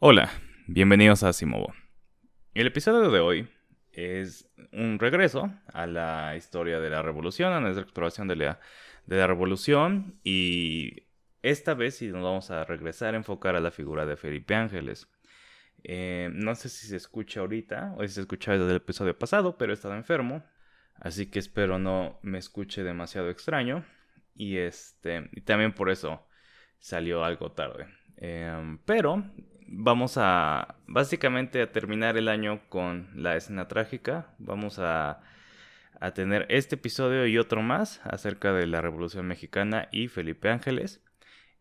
Hola, bienvenidos a Simovo. El episodio de hoy es un regreso a la historia de la revolución, a nuestra exploración de la, revolución y esta vez sí nos vamos a regresar a enfocar a la figura de Felipe Ángeles. Eh, no sé si se escucha ahorita o si se escucha desde el episodio pasado, pero he estado enfermo, así que espero no me escuche demasiado extraño y este y también por eso salió algo tarde. Em, pero vamos a básicamente a terminar el año con la escena trágica. Vamos a, a, tener este episodio y otro más acerca de la Revolución Mexicana y Felipe Ángeles.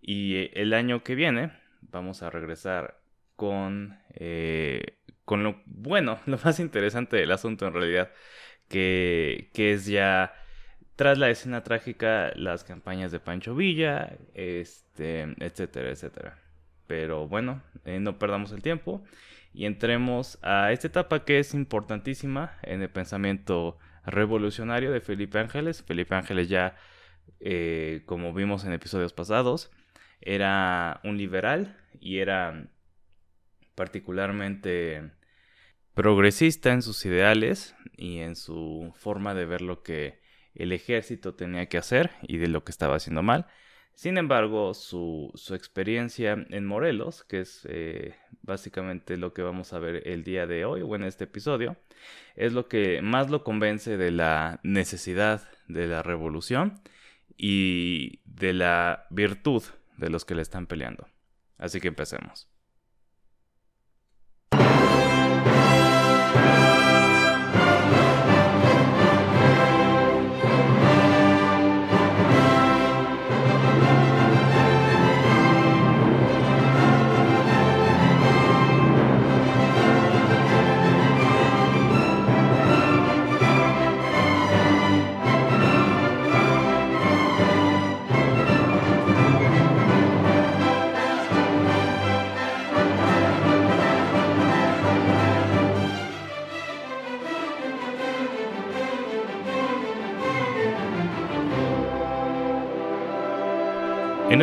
Y eh, el año que viene vamos a regresar con, eh, con lo bueno, lo más interesante del asunto en realidad, que, que es ya tras la escena trágica las campañas de Pancho Villa, este, etcétera, etcétera. Pero bueno, eh, no perdamos el tiempo y entremos a esta etapa que es importantísima en el pensamiento revolucionario de Felipe Ángeles. Felipe Ángeles ya, eh, como vimos en episodios pasados, era un liberal y era particularmente progresista en sus ideales y en su forma de ver lo que el ejército tenía que hacer y de lo que estaba haciendo mal. Sin embargo, su, experiencia en Morelos, que es eh, básicamente lo que vamos a ver el día de hoy o en este episodio, es lo que más lo convence de la necesidad de la revolución y de la virtud de los que le están peleando. Así que empecemos.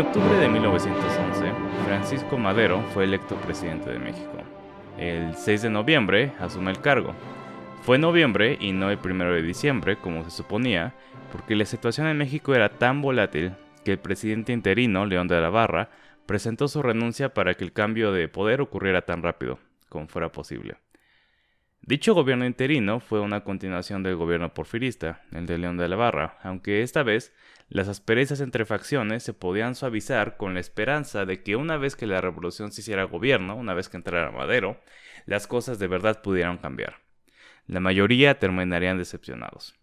Octubre de 1911, Francisco Madero fue electo presidente de México. El 6 de noviembre asume el cargo. Fue noviembre y no el 1 de diciembre, como se suponía, porque la situación en México era tan volátil que el presidente interino, León de la Barra, presentó su renuncia para que el cambio de poder ocurriera tan rápido como fuera posible. Dicho gobierno interino fue una continuación del gobierno porfirista, el de León de la Barra, aunque esta vez las asperezas entre facciones se podían suavizar con la esperanza de que una vez que la revolución se hiciera gobierno, una vez que entrara Madero, las cosas de verdad pudieran cambiar. La mayoría terminarían decepcionados.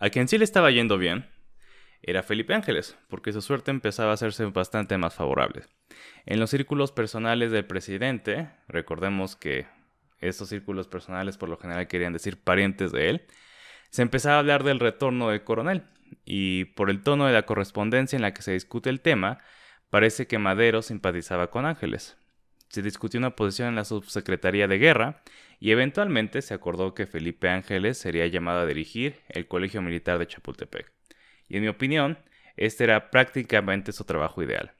A quien sí le estaba yendo bien era Felipe Ángeles, porque su suerte empezaba a hacerse bastante más favorable. En los círculos personales del presidente, recordemos que estos círculos personales por lo general querían decir parientes de él, se empezaba a hablar del retorno del coronel, y por el tono de la correspondencia en la que se discute el tema, parece que Madero simpatizaba con Ángeles. Se discutió una posición en la subsecretaría de guerra y eventualmente se acordó que Felipe Ángeles sería llamado a dirigir el Colegio Militar de Chapultepec. Y en mi opinión, este era prácticamente su trabajo ideal.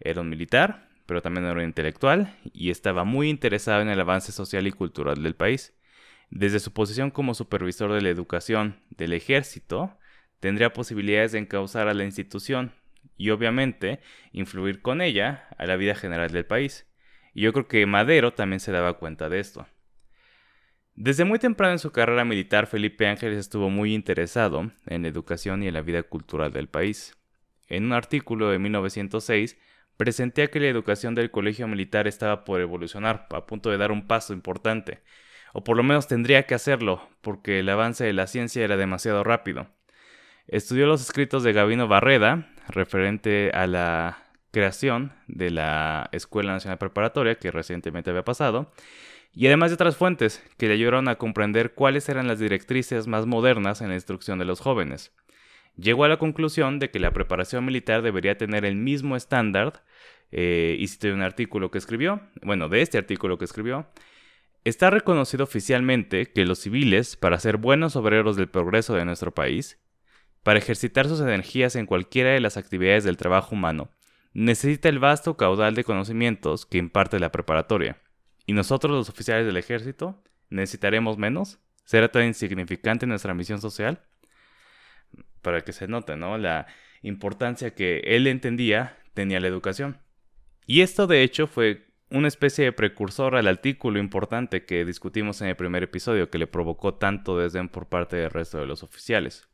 Era un militar, pero también era un intelectual, y estaba muy interesado en el avance social y cultural del país. Desde su posición como supervisor de la educación del ejército, tendría posibilidades de encauzar a la institución y obviamente influir con ella a la vida general del país. Y yo creo que Madero también se daba cuenta de esto. Desde muy temprano en su carrera militar, Felipe Ángeles estuvo muy interesado en la educación y en la vida cultural del país. En un artículo de 1906, presentía que la educación del colegio militar estaba por evolucionar, a punto de dar un paso importante, o por lo menos tendría que hacerlo, porque el avance de la ciencia era demasiado rápido. Estudió los escritos de Gabino Barreda, referente a la creación de la Escuela Nacional Preparatoria, que recientemente había pasado, y además de otras fuentes que le ayudaron a comprender cuáles eran las directrices más modernas en la instrucción de los jóvenes. Llegó a la conclusión de que la preparación militar debería tener el mismo estándar, eh, y cité un artículo que escribió, bueno, de este artículo que escribió, está reconocido oficialmente que los civiles, para ser buenos obreros del progreso de nuestro país, para ejercitar sus energías en cualquiera de las actividades del trabajo humano, necesita el vasto caudal de conocimientos que imparte la preparatoria. ¿Y nosotros los oficiales del ejército necesitaremos menos? ¿Será tan insignificante nuestra misión social? Para que se note, ¿no? La importancia que él entendía tenía la educación. Y esto de hecho fue una especie de precursor al artículo importante que discutimos en el primer episodio que le provocó tanto desdén por parte del resto de los oficiales.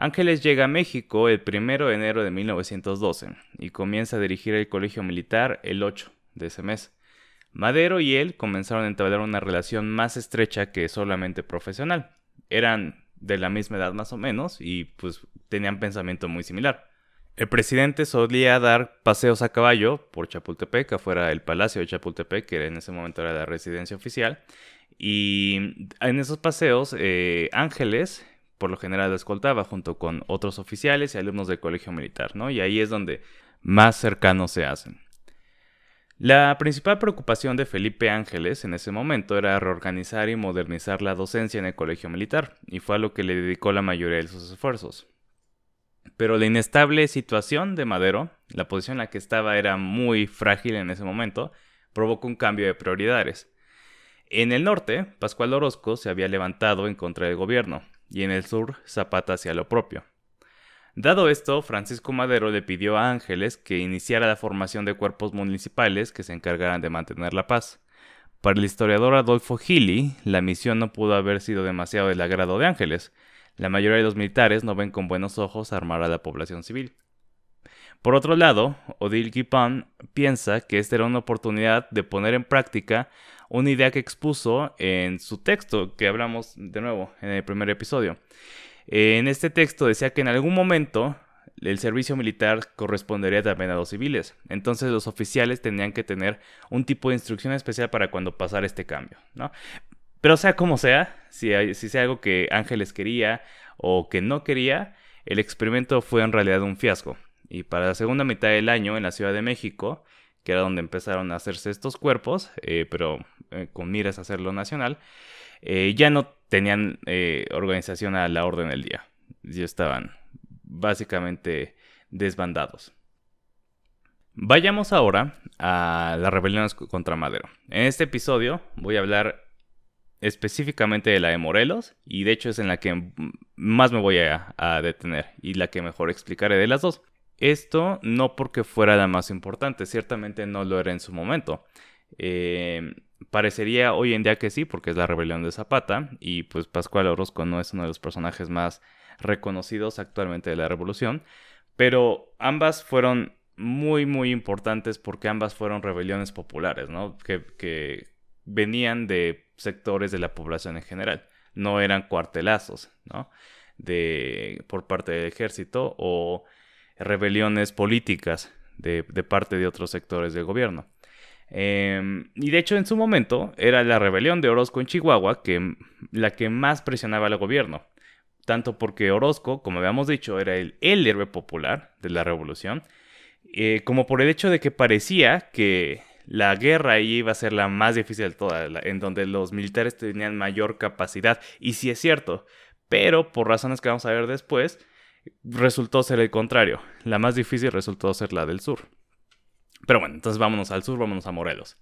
Ángeles llega a México el 1 de enero de 1912 y comienza a dirigir el colegio militar el 8 de ese mes. Madero y él comenzaron a entablar una relación más estrecha que solamente profesional. Eran de la misma edad más o menos y pues tenían pensamiento muy similar. El presidente solía dar paseos a caballo por Chapultepec, afuera del Palacio de Chapultepec, que en ese momento era la residencia oficial. Y en esos paseos, eh, Ángeles, por lo general, escoltaba junto con otros oficiales y alumnos del colegio militar, ¿no? Y ahí es donde más cercanos se hacen. La principal preocupación de Felipe Ángeles en ese momento era reorganizar y modernizar la docencia en el colegio militar, y fue a lo que le dedicó la mayoría de sus esfuerzos. Pero la inestable situación de Madero, la posición en la que estaba era muy frágil en ese momento, provocó un cambio de prioridades. En el norte, Pascual Orozco se había levantado en contra del gobierno, y en el sur, Zapata hacia lo propio. Dado esto, Francisco Madero le pidió a Ángeles que iniciara la formación de cuerpos municipales que se encargaran de mantener la paz. Para el historiador Adolfo Gili, la misión no pudo haber sido demasiado del agrado de Ángeles, la mayoría de los militares no ven con buenos ojos armar a la población civil. Por otro lado, Odile Guipin piensa que esta era una oportunidad de poner en práctica una idea que expuso en su texto que hablamos de nuevo en el primer episodio. En este texto decía que en algún momento el servicio militar correspondería también a los civiles. Entonces los oficiales tenían que tener un tipo de instrucción especial para cuando pasara este cambio, ¿no? Pero sea como sea, si, si sea algo que Ángeles quería o que no quería, el experimento fue en realidad un fiasco. Y para la segunda mitad del año en la Ciudad de México, que era donde empezaron a hacerse estos cuerpos, eh, pero eh, con miras a hacerlo nacional, eh, ya no tenían organización a la orden del día. Ya estaban básicamente desbandados. Vayamos ahora a las rebeliones contra Madero. En este episodio voy a hablar específicamente de la de Morelos y de hecho es en la que más me voy a, detener y la que mejor explicaré de las dos. Esto no porque fuera la más importante, ciertamente no lo era en su momento. Eh, parecería hoy en día que sí, porque es la rebelión de Zapata y pues Pascual Orozco no es uno de los personajes más reconocidos actualmente de la revolución, pero ambas fueron muy muy importantes porque ambas fueron rebeliones populares, ¿no? Que, que venían de sectores de la población en general. No eran cuartelazos, ¿no? De, por parte del ejército o rebeliones políticas de, parte de otros sectores del gobierno. Em, y de hecho en su momento era la rebelión de Orozco en Chihuahua que, la que más presionaba al gobierno. Tanto porque Orozco, como habíamos dicho, era el, héroe popular de la revolución, eh, como por el hecho de que parecía que la guerra ahí iba a ser la más difícil de todas, en donde los militares tenían mayor capacidad. Y sí es cierto, pero por razones que vamos a ver después, resultó ser el contrario. La más difícil resultó ser la del sur. Pero bueno, entonces vámonos al sur, vámonos a Morelos.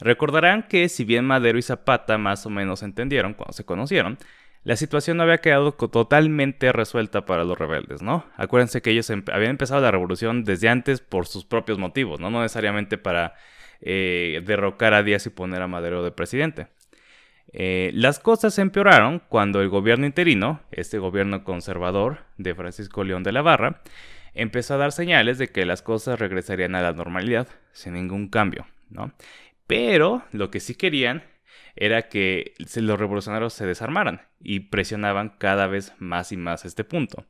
Recordarán que si bien Madero y Zapata más o menos entendieron cuando se conocieron, la situación no había quedado totalmente resuelta para los rebeldes, ¿no? Acuérdense que ellos habían empezado la revolución desde antes por sus propios motivos, ¿no? No necesariamente para eh, derrocar a Díaz y poner a Madero de presidente. Eh, las cosas se empeoraron cuando el gobierno interino, este gobierno conservador de Francisco León de la Barra, empezó a dar señales de que las cosas regresarían a la normalidad sin ningún cambio, ¿no? Pero lo que sí querían era que los revolucionarios se desarmaran y presionaban cada vez más y más este punto.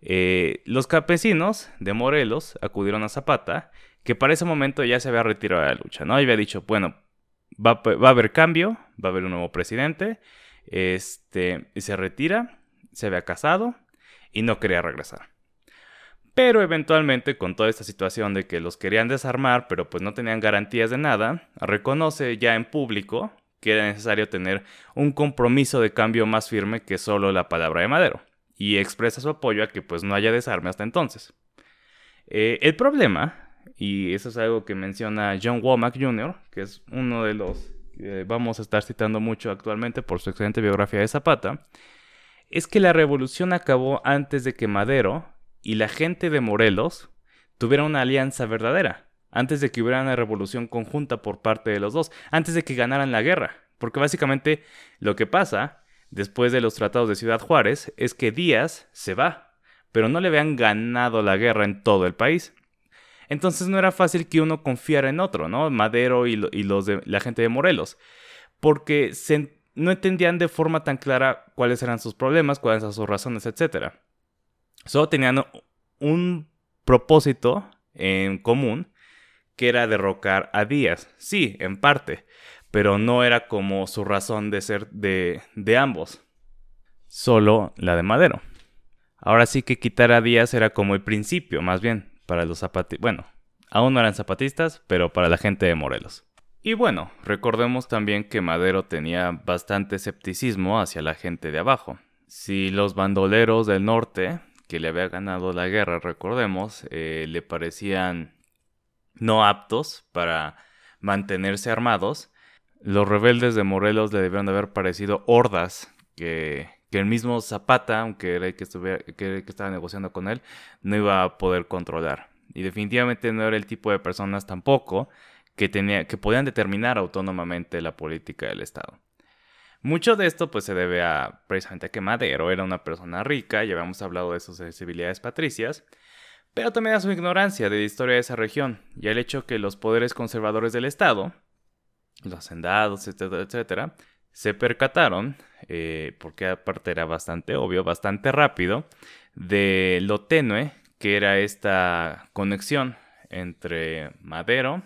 Eh, los campesinos de Morelos acudieron a Zapata que para ese momento ya se había retirado de la lucha, ¿no? Y había dicho, bueno, va, a haber cambio, va a haber un nuevo presidente, este, y se retira, se había casado y no quería regresar. Pero eventualmente, con toda esta situación de que los querían desarmar, pero pues no tenían garantías de nada, reconoce ya en público que era necesario tener un compromiso de cambio más firme que solo la palabra de Madero, y expresa su apoyo a que pues no haya desarme hasta entonces. Eh, el problema, y eso es algo que menciona John Womack Jr., que es uno de los que vamos a estar citando mucho actualmente por su excelente biografía de Zapata, es que la revolución acabó antes de que Madero y la gente de Morelos tuvieran una alianza verdadera, antes de que hubiera una revolución conjunta por parte de los dos, antes de que ganaran la guerra. Porque básicamente lo que pasa después de los tratados de Ciudad Juárez es que Díaz se va, pero no le habían ganado la guerra en todo el país. Entonces no era fácil que uno confiara en otro, ¿no? Madero y, los de la gente de Morelos, porque no entendían de forma tan clara cuáles eran sus problemas, cuáles eran sus razones, etc. Solo tenían un propósito en común, que era derrocar a Díaz. Sí, en parte, pero no era como su razón de ser de, de ambos, solo la de Madero. Ahora sí que quitar a Díaz era como el principio, más bien, para los zapatistas. Bueno, aún no eran zapatistas, pero para la gente de Morelos. Y bueno, recordemos también que Madero tenía bastante escepticismo hacia la gente de abajo. Si los bandoleros del norte, que le había ganado la guerra, recordemos, eh, le parecían no aptos para mantenerse armados, los rebeldes de Morelos le debieron de haber parecido hordas que, el mismo Zapata, aunque era el que, estuviera, que, estaba negociando con él, no iba a poder controlar. Y definitivamente no era el tipo de personas tampoco que, tenía, que podían determinar autónomamente la política del Estado. Mucho de esto pues se debe a precisamente a que Madero era una persona rica, ya habíamos hablado de sus sensibilidades patricias, pero también a su ignorancia de la historia de esa región y al hecho que los poderes conservadores del Estado, los hacendados, etcétera, etcétera, se percataron, eh, porque aparte era bastante obvio, bastante rápido, de lo tenue que era esta conexión entre Madero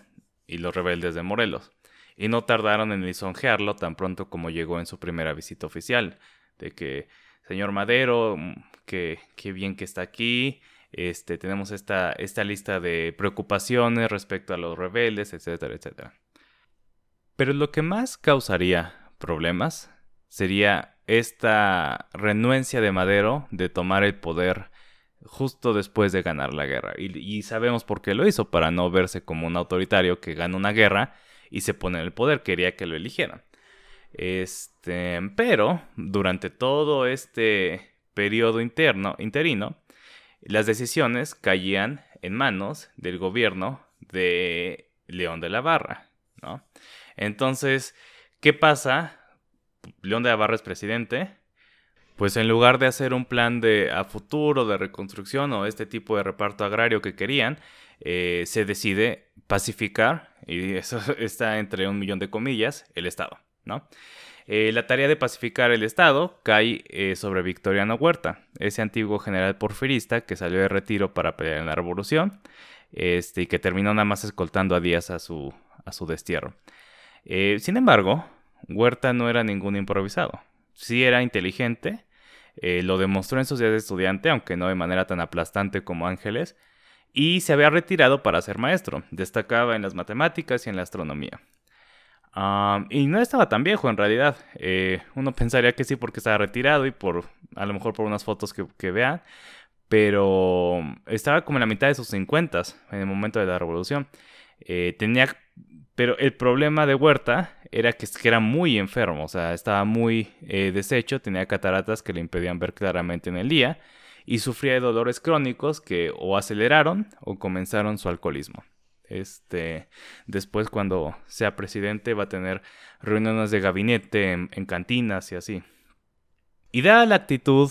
y los rebeldes de Morelos. Y no tardaron en lisonjearlo tan pronto como llegó en su primera visita oficial, de que, señor Madero, mm, que, qué bien que está aquí, este, tenemos esta, esta lista de preocupaciones respecto a los rebeldes, etcétera, etcétera. Pero lo que más causaría problemas sería esta renuencia de Madero de tomar el poder justo después de ganar la guerra. Y, sabemos por qué lo hizo, para no verse como un autoritario que gana una guerra y se pone en el poder, quería que lo eligieran. Este, pero durante todo este periodo interno, interino, las decisiones caían en manos del gobierno de León de la Barra, ¿no? Entonces, ¿qué pasa? León de la Barra es presidente. Pues en lugar de hacer un plan de a futuro de reconstrucción o este tipo de reparto agrario que querían, eh, se decide pacificar, y eso está entre un millón de comillas, el Estado, ¿no? Eh, la tarea de pacificar el Estado cae eh, sobre Victoriano Huerta, ese antiguo general porfirista que salió de retiro para pelear en la revolución este, y que terminó nada más escoltando a Díaz a su, a su destierro. Sin embargo, Huerta no era ningún improvisado. Sí era inteligente, lo demostró en sus días de estudiante, aunque no de manera tan aplastante como Ángeles, y se había retirado para ser maestro. Destacaba en las matemáticas y en la astronomía y no estaba tan viejo en realidad. Eh, uno pensaría que sí porque estaba retirado y por a lo mejor por unas fotos que, vean. Pero estaba como en la mitad de sus 50 en el momento de la revolución. Eh, tenía, pero el problema de Huerta era que, era muy enfermo, o sea, estaba muy eh, deshecho, tenía cataratas que le impedían ver claramente en el día y sufría de dolores crónicos que o aceleraron o comenzaron su alcoholismo. Este, después cuando sea presidente va a tener reuniones de gabinete en, cantinas y así. Y dada la actitud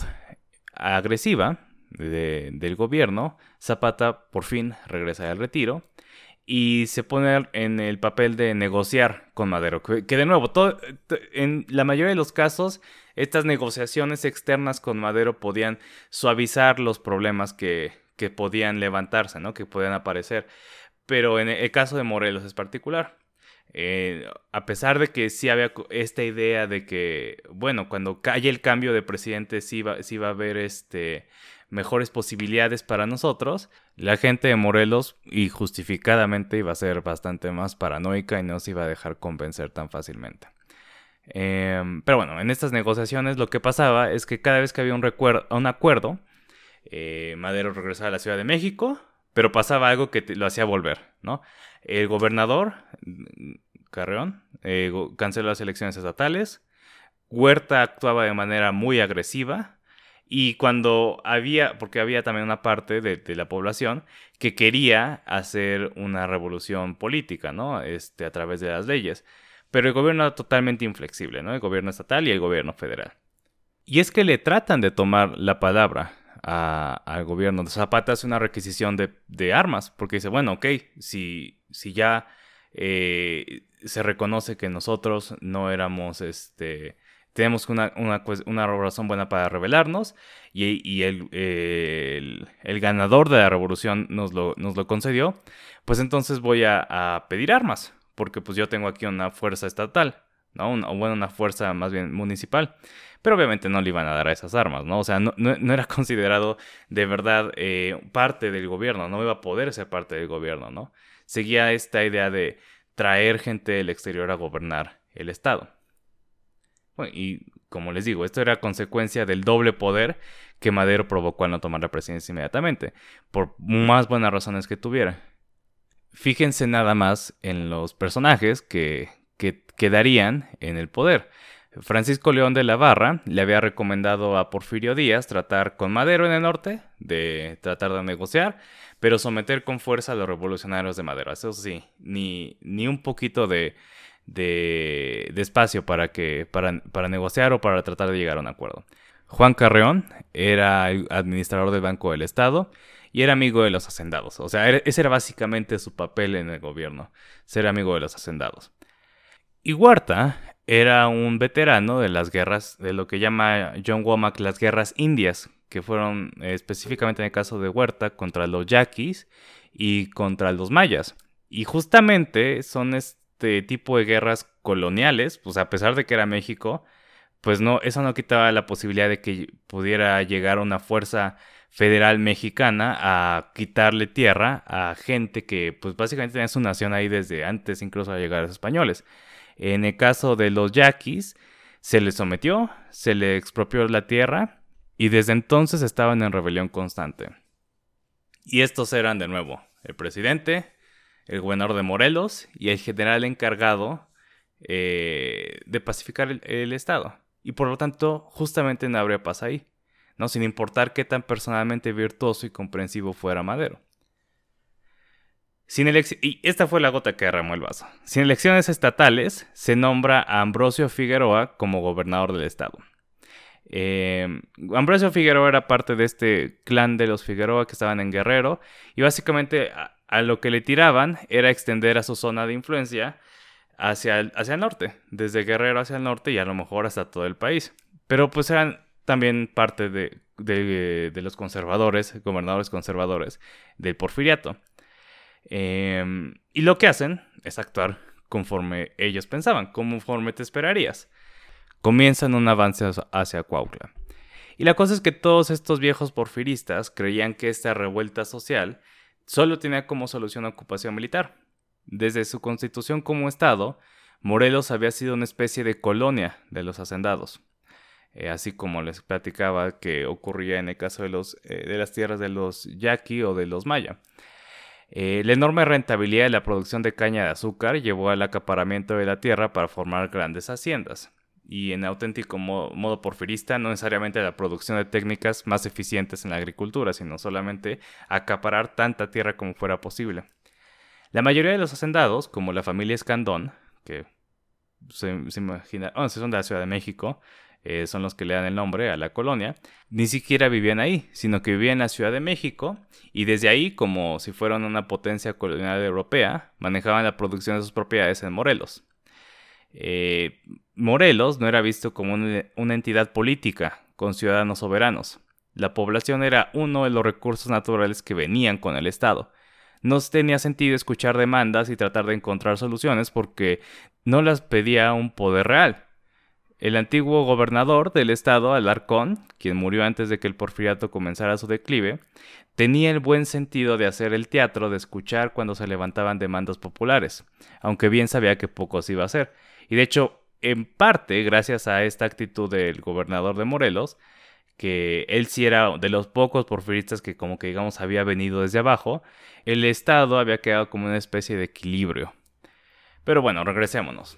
agresiva del gobierno, Zapata por fin regresa al retiro y se pone en el papel de negociar con Madero. Que, de nuevo, en la mayoría de los casos, estas negociaciones externas con Madero podían suavizar los problemas que, que podían levantarse, ¿no? que podían aparecer. Pero en el caso de Morelos es particular. Eh, a pesar de que sí había esta idea de que, bueno, cuando haya el cambio de presidente sí va, sí va a haber este, mejores posibilidades para nosotros, la gente de Morelos, y justificadamente, iba a ser bastante más paranoica y no se iba a dejar convencer tan fácilmente. Em, pero bueno, en estas negociaciones lo que pasaba es que cada vez que había un, un acuerdo, eh, Madero regresaba a la Ciudad de México, pero pasaba algo que lo hacía volver, ¿no? El gobernador, Carreón, eh, canceló las elecciones estatales, Huerta actuaba de manera muy agresiva, y cuando había, porque había también una parte de, la población que quería hacer una revolución política, ¿no? Este, a través de las leyes. Pero el gobierno era totalmente inflexible, ¿no? El gobierno estatal y el gobierno federal. Y es que le tratan de tomar la palabra al gobierno. Zapata hace una requisición de, armas, porque dice, bueno, ok, si, si ya eh, se reconoce que nosotros no éramos este, tenemos una, una, razón buena para rebelarnos y, el, el, ganador de la revolución nos lo, nos lo concedió, pues entonces voy a, pedir armas, porque pues yo tengo aquí una fuerza estatal, ¿no? Una, bueno, una fuerza más bien municipal. Pero obviamente no le iban a dar a esas armas, ¿no? O sea, no, no, era considerado de verdad eh, parte del gobierno, no iba a poder ser parte del gobierno, ¿no? Seguía esta idea de traer gente del exterior a gobernar el Estado y como les digo, esto era consecuencia del doble poder que Madero provocó al no tomar la presidencia inmediatamente, por más buenas razones que tuviera. Fíjense nada más en los personajes que, que quedarían en el poder. Francisco León de la Barra le había recomendado a Porfirio Díaz tratar con Madero en el norte, de tratar de negociar, pero someter con fuerza a los revolucionarios de Madero. Eso sí, ni, ni un poquito de, de, espacio para, que, para, para negociar o para tratar de llegar a un acuerdo. Juan Carreón era administrador del Banco del Estado y era amigo de los hacendados. O sea, ese era básicamente su papel en el gobierno, ser amigo de los hacendados. Y Huerta era un veterano de las guerras, de lo que llama John Womack las guerras indias, que fueron eh, específicamente en el caso de Huerta contra los yaquis y contra los mayas. Y justamente son, este tipo de guerras coloniales, pues a pesar de que era México, pues no, eso no quitaba la posibilidad de que pudiera llegar una fuerza federal mexicana a quitarle tierra a gente que pues básicamente tenía su nación ahí desde antes incluso de llegar a los españoles. En el caso de los yaquis, se les sometió, se le expropió la tierra y desde entonces estaban en rebelión constante. Y estos eran de nuevo el presidente, el gobernador de Morelos y el general encargado eh, de pacificar el, Estado. Y por lo tanto, justamente no habría paz ahí, ¿no? sin importar qué tan personalmente virtuoso y comprensivo fuera Madero. Sin y esta fue la gota que derramó el vaso. Sin elecciones estatales, se nombra a Ambrosio Figueroa como gobernador del estado. Eh, Ambrosio Figueroa era parte de este clan de los Figueroa que estaban en Guerrero y básicamente a lo que le tiraban era extender a su zona de influencia hacia el, hacia el norte, desde Guerrero hacia el norte y a lo mejor hasta todo el país. Pero pues eran también parte de, de, los conservadores, gobernadores conservadores del porfiriato. Em, y lo que hacen es actuar conforme ellos pensaban, conforme te esperarías. Comienzan un avance hacia Cuautla. Y la cosa es que todos estos viejos porfiristas creían que esta revuelta social solo tenía como solución ocupación militar. Desde su constitución como Estado, Morelos había sido una especie de colonia de los hacendados. Eh, así como les platicaba que ocurría en el caso de, eh, las tierras de los yaqui o de los maya. Eh, la enorme rentabilidad de la producción de caña de azúcar llevó al acaparamiento de la tierra para formar grandes haciendas y en auténtico modo, porfirista, no necesariamente la producción de técnicas más eficientes en la agricultura, sino solamente acaparar tanta tierra como fuera posible. La mayoría de los hacendados, como la familia Escandón, que se, imagina, son de la Ciudad de México, eh, son los que le dan el nombre a la colonia, ni siquiera vivían ahí, sino que vivían en la Ciudad de México y desde ahí, como si fueran una potencia colonial europea, manejaban la producción de sus propiedades en Morelos. Eh, Morelos no era visto como una entidad política con ciudadanos soberanos. La población era uno de los recursos naturales que venían con el Estado. No tenía sentido escuchar demandas y tratar de encontrar soluciones porque no las pedía un poder real. El antiguo gobernador del estado, Alarcón, quien murió antes de que el porfiriato comenzara su declive, tenía el buen sentido de hacer el teatro de escuchar cuando se levantaban demandas populares, aunque bien sabía que poco se iba a hacer. Y de hecho, en parte, gracias a esta actitud del gobernador de Morelos, que él sí era de los pocos porfiristas que como que digamos había venido desde abajo, el Estado había quedado como una especie de equilibrio. Pero bueno, regresémonos.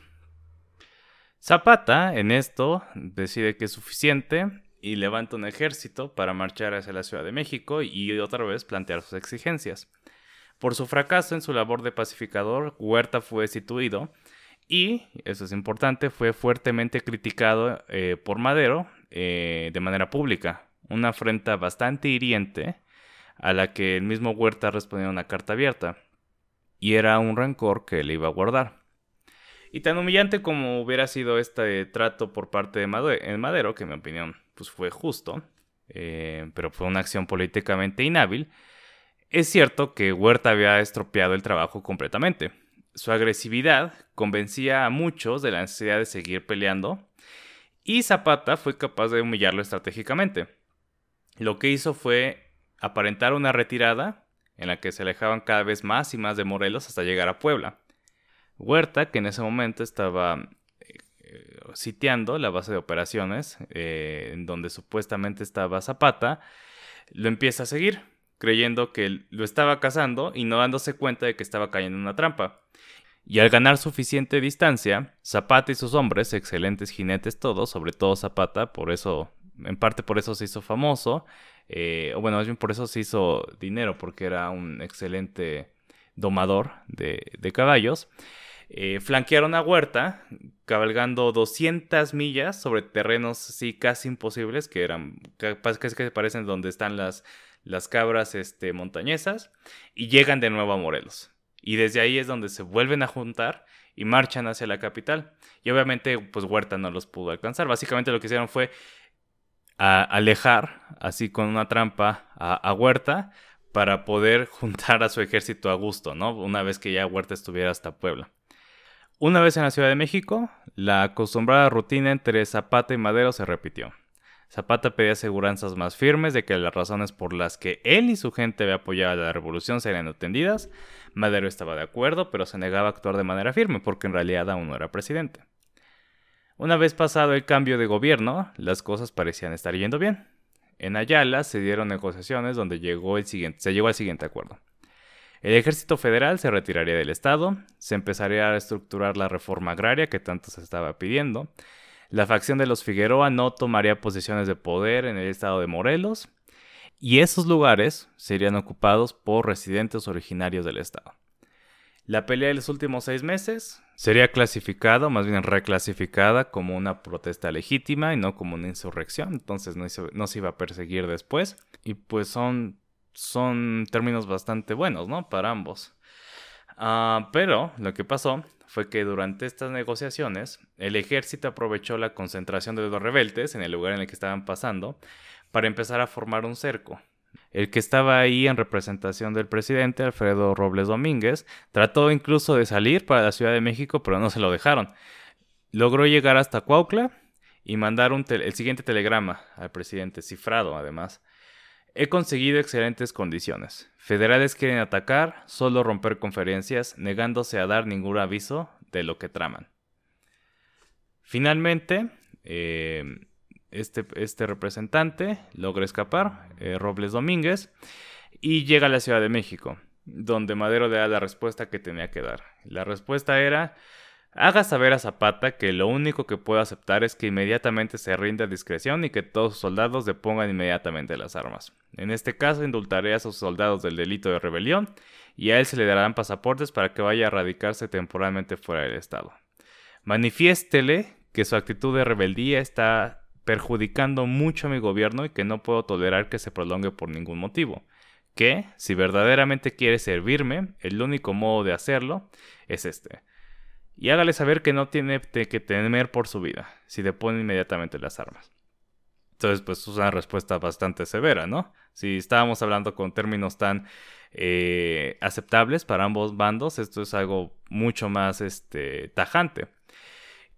Zapata en esto decide que es suficiente y levanta un ejército para marchar hacia la Ciudad de México y otra vez plantear sus exigencias. Por su fracaso en su labor de pacificador, Huerta fue destituido y, eso es importante, fue fuertemente criticado eh, por Madero eh, de manera pública. Una afrenta bastante hiriente a la que el mismo Huerta respondía una carta abierta. Y era un rencor que le iba a guardar. Y tan humillante como hubiera sido este trato por parte de Madero, que en mi opinión pues fue justo, eh, pero fue una acción políticamente inhábil, es cierto que Huerta había estropeado el trabajo completamente. Su agresividad convencía a muchos de la necesidad de seguir peleando y Zapata fue capaz de humillarlo estratégicamente. Lo que hizo fue aparentar una retirada en la que se alejaban cada vez más y más de Morelos hasta llegar a Puebla. Huerta, que en ese momento estaba eh, sitiando la base de operaciones, eh, en donde supuestamente estaba Zapata, lo empieza a seguir, creyendo que lo estaba cazando y no dándose cuenta de que estaba cayendo en una trampa. Y al ganar suficiente distancia, Zapata y sus hombres, excelentes jinetes todos, sobre todo Zapata, por eso, en parte por eso se hizo famoso, eh, o bueno, más bien por eso se hizo dinero, porque era un excelente domador de, de caballos. Eh, flanquearon a Huerta, cabalgando 200 millas sobre terrenos así casi imposibles, que eran casi que se parecen donde están las, las cabras este, montañesas, y llegan de nuevo a Morelos. Y desde ahí es donde se vuelven a juntar y marchan hacia la capital. Y obviamente, pues Huerta no los pudo alcanzar. Básicamente lo que hicieron fue alejar, así con una trampa, a, a, Huerta para poder juntar a su ejército a gusto, ¿no? Una vez que ya Huerta estuviera hasta Puebla. Una vez en la Ciudad de México, la acostumbrada rutina entre Zapata y Madero se repitió. Zapata pedía aseguranzas más firmes de que las razones por las que él y su gente había apoyado a la revolución serían atendidas. Madero estaba de acuerdo, pero se negaba a actuar de manera firme porque en realidad aún no era presidente. Una vez pasado el cambio de gobierno, las cosas parecían estar yendo bien. En Ayala se dieron negociaciones donde llegó el se llegó al siguiente acuerdo. El ejército federal se retiraría del Estado, se empezaría a estructurar la reforma agraria que tanto se estaba pidiendo, la facción de los Figueroa no tomaría posiciones de poder en el estado de Morelos, y esos lugares serían ocupados por residentes originarios del estado. La pelea de los últimos seis meses sería clasificada, más bien reclasificada, como una protesta legítima y no como una insurrección, entonces no se iba a perseguir después, y pues son son términos bastante buenos, ¿no? Para ambos. Ah, pero lo que pasó fue que durante estas negociaciones el ejército aprovechó la concentración de los rebeldes en el lugar en el que estaban pasando para empezar a formar un cerco. El que estaba ahí en representación del presidente, Alfredo Robles Domínguez, trató incluso de salir para la Ciudad de México, pero no se lo dejaron. Logró llegar hasta Cuautla y mandar el siguiente telegrama al presidente, cifrado además. He conseguido excelentes condiciones. Federales quieren atacar, solo romper conferencias, negándose a dar ningún aviso de lo que traman. Finalmente, eh, este, este, representante logra escapar, eh, Robles Domínguez, y llega a la Ciudad de México, donde Madero le da la respuesta que tenía que dar. La respuesta era Haga saber a Zapata que lo único que puede aceptar es que inmediatamente se rinda a discreción y que todos sus soldados depongan inmediatamente las armas. En este caso, indultaré a sus soldados del delito de rebelión y a él se le darán pasaportes para que vaya a radicarse temporalmente fuera del Estado. Manifiéstele que su actitud de rebeldía está perjudicando mucho a mi gobierno y que no puedo tolerar que se prolongue por ningún motivo. Que, si verdaderamente quiere servirme, el único modo de hacerlo es este y hágale saber que no tiene que temer por su vida si depone inmediatamente las armas. Entonces, pues es una respuesta bastante severa, ¿no? Si estábamos hablando con términos tan eh, aceptables para ambos bandos, esto es algo mucho más este, tajante.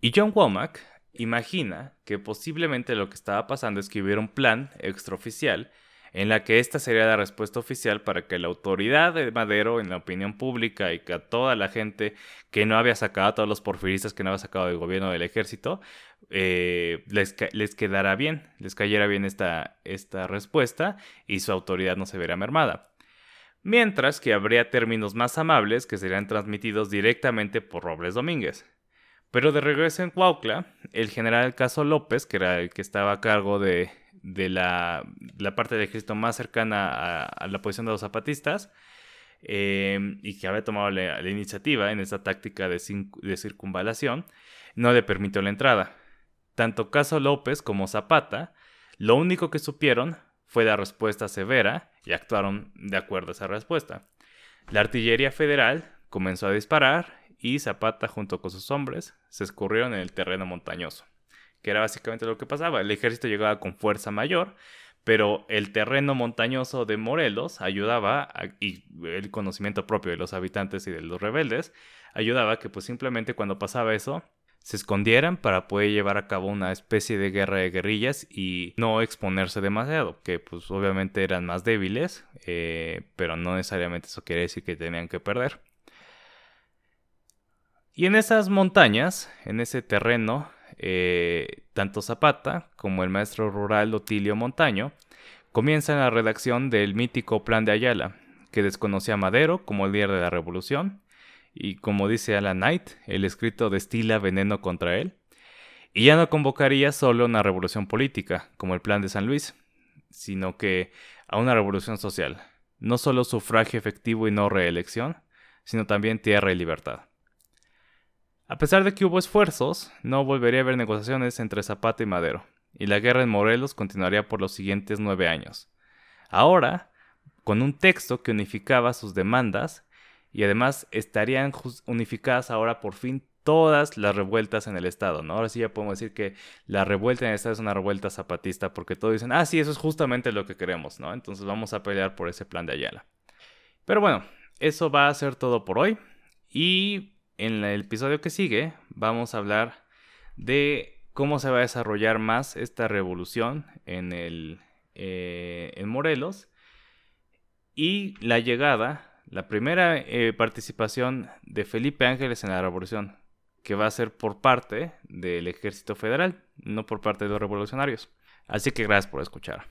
Y John Womack imagina que posiblemente lo que estaba pasando es que hubiera un plan extraoficial en la que esta sería la respuesta oficial para que la autoridad de Madero en la opinión pública y que a toda la gente que no había sacado, a todos los porfiristas que no había sacado del gobierno del ejército, eh, les, les quedara bien, les cayera bien esta, esta respuesta y su autoridad no se verá mermada mientras que habría términos más amables que serían transmitidos directamente por Robles Domínguez. Pero de regreso en Cuautla, el general Caso López, que era el que estaba a cargo de, de la, la, parte del ejército más cercana a, la posición de los zapatistas em, y que había tomado la, iniciativa en esta táctica de, de, circunvalación, no le permitió la entrada. Tanto Caso López como Zapata, lo único que supieron fue la respuesta severa y actuaron de acuerdo a esa respuesta. La artillería federal comenzó a disparar y Zapata junto con sus hombres se escurrieron en el terreno montañoso que era básicamente lo que pasaba. El ejército llegaba con fuerza mayor, pero el terreno montañoso de Morelos ayudaba, y el conocimiento propio de los habitantes y de los rebeldes, ayudaba que pues simplemente cuando pasaba eso, se escondieran para poder llevar a cabo una especie de guerra de guerrillas y no exponerse demasiado, que pues obviamente eran más débiles, eh, pero no necesariamente eso quiere decir que tenían que perder. Y en esas montañas, en ese terreno, eh, tanto Zapata como el maestro rural Otilio Montaño comienzan la redacción del mítico Plan de Ayala, que desconocía a Madero como el líder de la revolución, y como dice Alan Knight, el escrito destila veneno contra él, y ya no convocaría solo una revolución política, como el Plan de San Luis, sino que a una revolución social, no solo sufragio efectivo y no reelección, sino también tierra y libertad. A pesar de que hubo esfuerzos, no volvería a haber negociaciones entre Zapata y Madero, y la guerra en Morelos continuaría por los siguientes nueve años. Ahora, con un texto que unificaba sus demandas, y además estarían unificadas ahora por fin todas las revueltas en el Estado, ¿no? Ahora sí ya podemos decir que la revuelta en el Estado es una revuelta zapatista porque todos dicen, ah, sí, eso es justamente lo que queremos, ¿no? Entonces vamos a pelear por ese plan de Ayala. Pero bueno, eso va a ser todo por hoy. Y en el episodio que sigue vamos a hablar de cómo se va a desarrollar más esta revolución en, el, eh, en Morelos y la llegada, la primera eh, participación de Felipe Ángeles en la revolución, que va a ser por parte del ejército federal, no por parte de los revolucionarios. Así que gracias por escuchar.